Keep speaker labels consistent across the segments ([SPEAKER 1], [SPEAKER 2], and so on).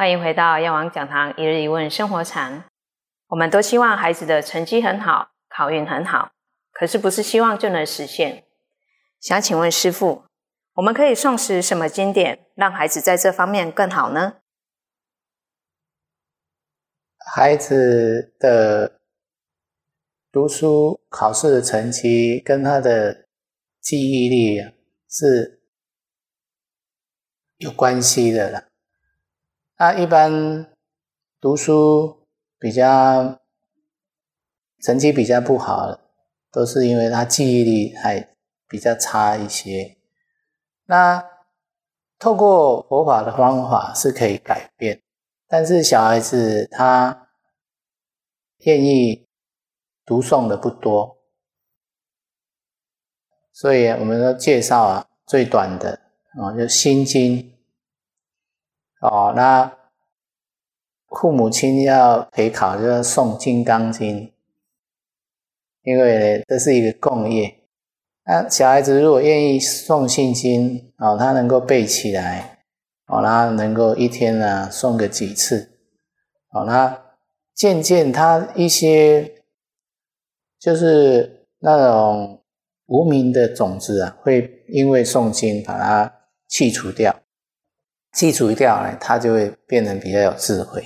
[SPEAKER 1] 欢迎回到药王讲堂一日一问生活禅。我们都希望孩子的成绩很好，考运很好，可是不是希望就能实现。想请问师父，我们可以诵识什么经典，让孩子在这方面更好呢？
[SPEAKER 2] 孩子的读书考试的成绩跟他的记忆力是有关系的了。那一般读书比较成绩比较不好，都是因为他记忆力还比较差一些。那透过佛法的方法是可以改变。但是小孩子他愿意读诵的不多，所以我们都介绍啊，最短的啊就《心经》哦。那父母亲要陪考，就要诵《金刚经》，因为这是一个共业。那小孩子如果愿意诵《心经》哦，他能够背起来。哦，那能够一天呢送个几次，好，那渐渐他一些就是那种无名的种子啊，会因为诵经把它去除掉，去除掉呢，他就会变得比较有智慧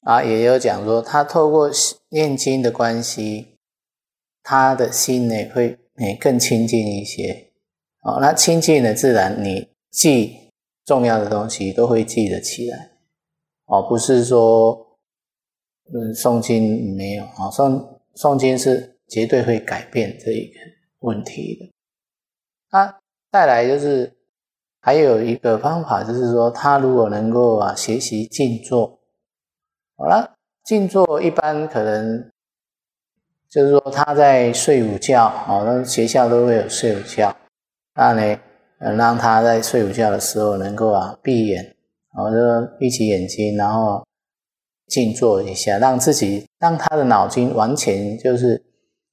[SPEAKER 2] 啊。也有讲说，他透过念经的关系，他的心呢会诶更亲近一些。哦，那亲近呢，自然你记。重要的东西都会记得起来，哦，不是说，嗯，诵经没有啊，诵诵经是绝对会改变这一个问题的。那再来就是还有一个方法，就是说他如果能够啊学习静坐，好了，静坐一般可能就是说他在睡午觉，哦，那学校都会有睡午觉，那呢？让他在睡午觉的时候能够啊闭眼，然后就闭起眼睛，然后静坐一下，让自己让他的脑筋完全就是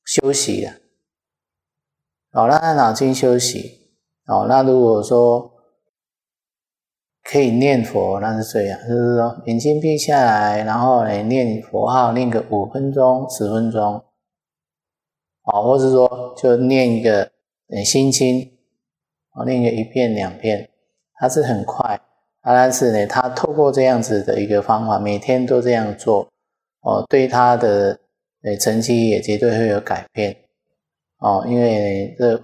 [SPEAKER 2] 休息了。哦，让他脑筋休息。哦，那如果说可以念佛，那是这样，就是说眼睛闭下来，然后呢念佛号，念个五分钟、十分钟。哦，或者说就念一个心经。哦，念个一遍两遍，它是很快，但是呢，他透过这样子的一个方法，每天都这样做，哦，对他的呃成绩也绝对会有改变，哦，因为这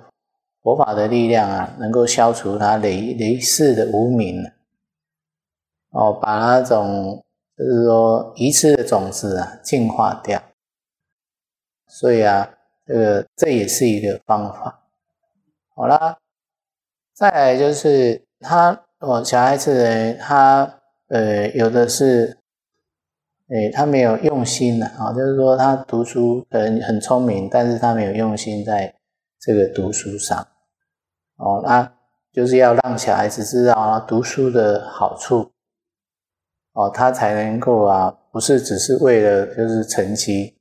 [SPEAKER 2] 佛法的力量啊，能够消除他累累世的无名，哦，把那种就是说遗失的种子啊净化掉，所以啊，这个这也是一个方法，好啦。再来就是他，哦，小孩子呢，他呃，有的是，诶，他没有用心的啊，就是说他读书可能很聪明，但是他没有用心在这个读书上，哦，那就是要让小孩子知道啊读书的好处，哦，他才能够啊，不是只是为了就是成绩，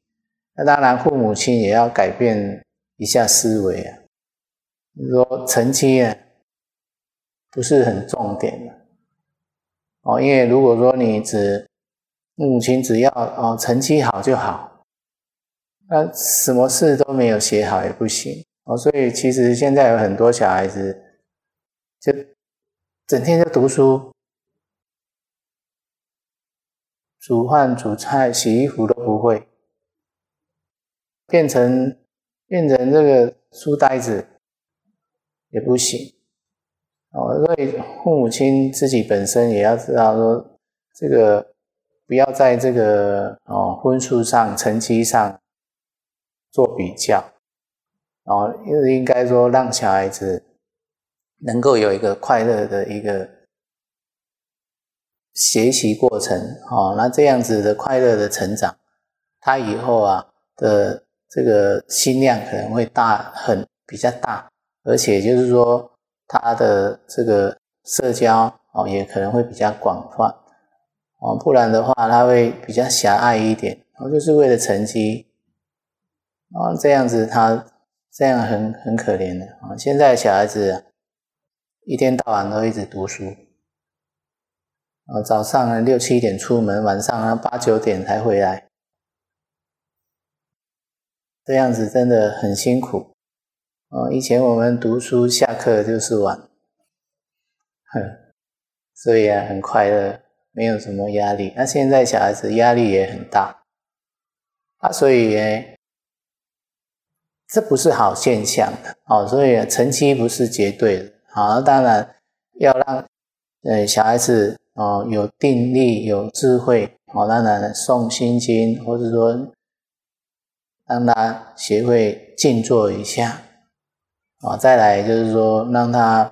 [SPEAKER 2] 那当然父母亲也要改变一下思维啊，你说成绩啊。不是很重点的哦，因为如果说你只母亲只要哦成绩好就好，那什么事都没有写好也不行哦。所以其实现在有很多小孩子就整天就读书，煮饭煮菜洗衣服都不会，变成变成这个书呆子也不行。哦，所以父母亲自己本身也要知道说，这个不要在这个哦分数上、成绩上做比较，哦，因为应该说让小孩子能够有一个快乐的一个学习过程，哦，那这样子的快乐的成长，他以后啊的这个心量可能会大很比较大，而且就是说。他的这个社交哦，也可能会比较广泛哦，不然的话他会比较狭隘一点然哦，就是为了成绩哦，这样子他这样很很可怜的啊。现在小孩子一天到晚都一直读书啊，早上六七点出门，晚上啊八九点才回来，这样子真的很辛苦。哦，以前我们读书下课就是晚，哼，所以啊很快乐，没有什么压力。那现在小孩子压力也很大，啊，所以呢，这不是好现象的哦。所以成绩不是绝对的，好，当然要让呃小孩子哦有定力、有智慧，哦，当然诵心经，或者说让他学会静坐一下。啊，再来就是说，让他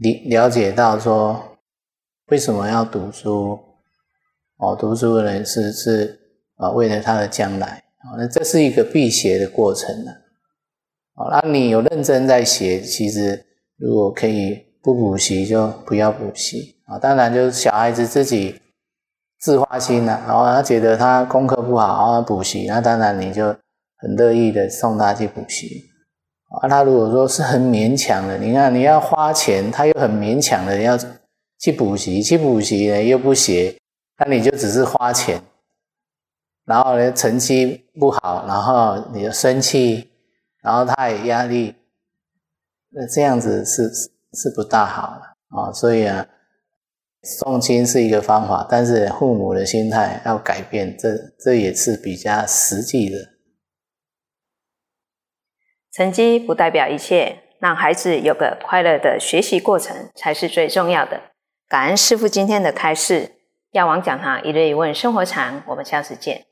[SPEAKER 2] 了了解到说，为什么要读书？哦，读书的人是是啊，为了他的将来啊，那这是一个辟邪的过程呢。哦，那你有认真在学，其实如果可以不补习，就不要补习啊。当然，就是小孩子自己自发心了，然后他觉得他功课不好，然后补习，那当然你就很乐意的送他去补习。啊，他如果说是很勉强的，你看你要花钱，他又很勉强的要去补习，去补习呢又不学，那你就只是花钱，然后呢成绩不好，然后你就生气，然后他也压力，那这样子是是不大好的啊。所以啊，送亲是一个方法，但是父母的心态要改变，这这也是比较实际的。
[SPEAKER 1] 成绩不代表一切，让孩子有个快乐的学习过程才是最重要的。感恩师父今天的开示，药王讲堂一日一问生活禅，我们下次见。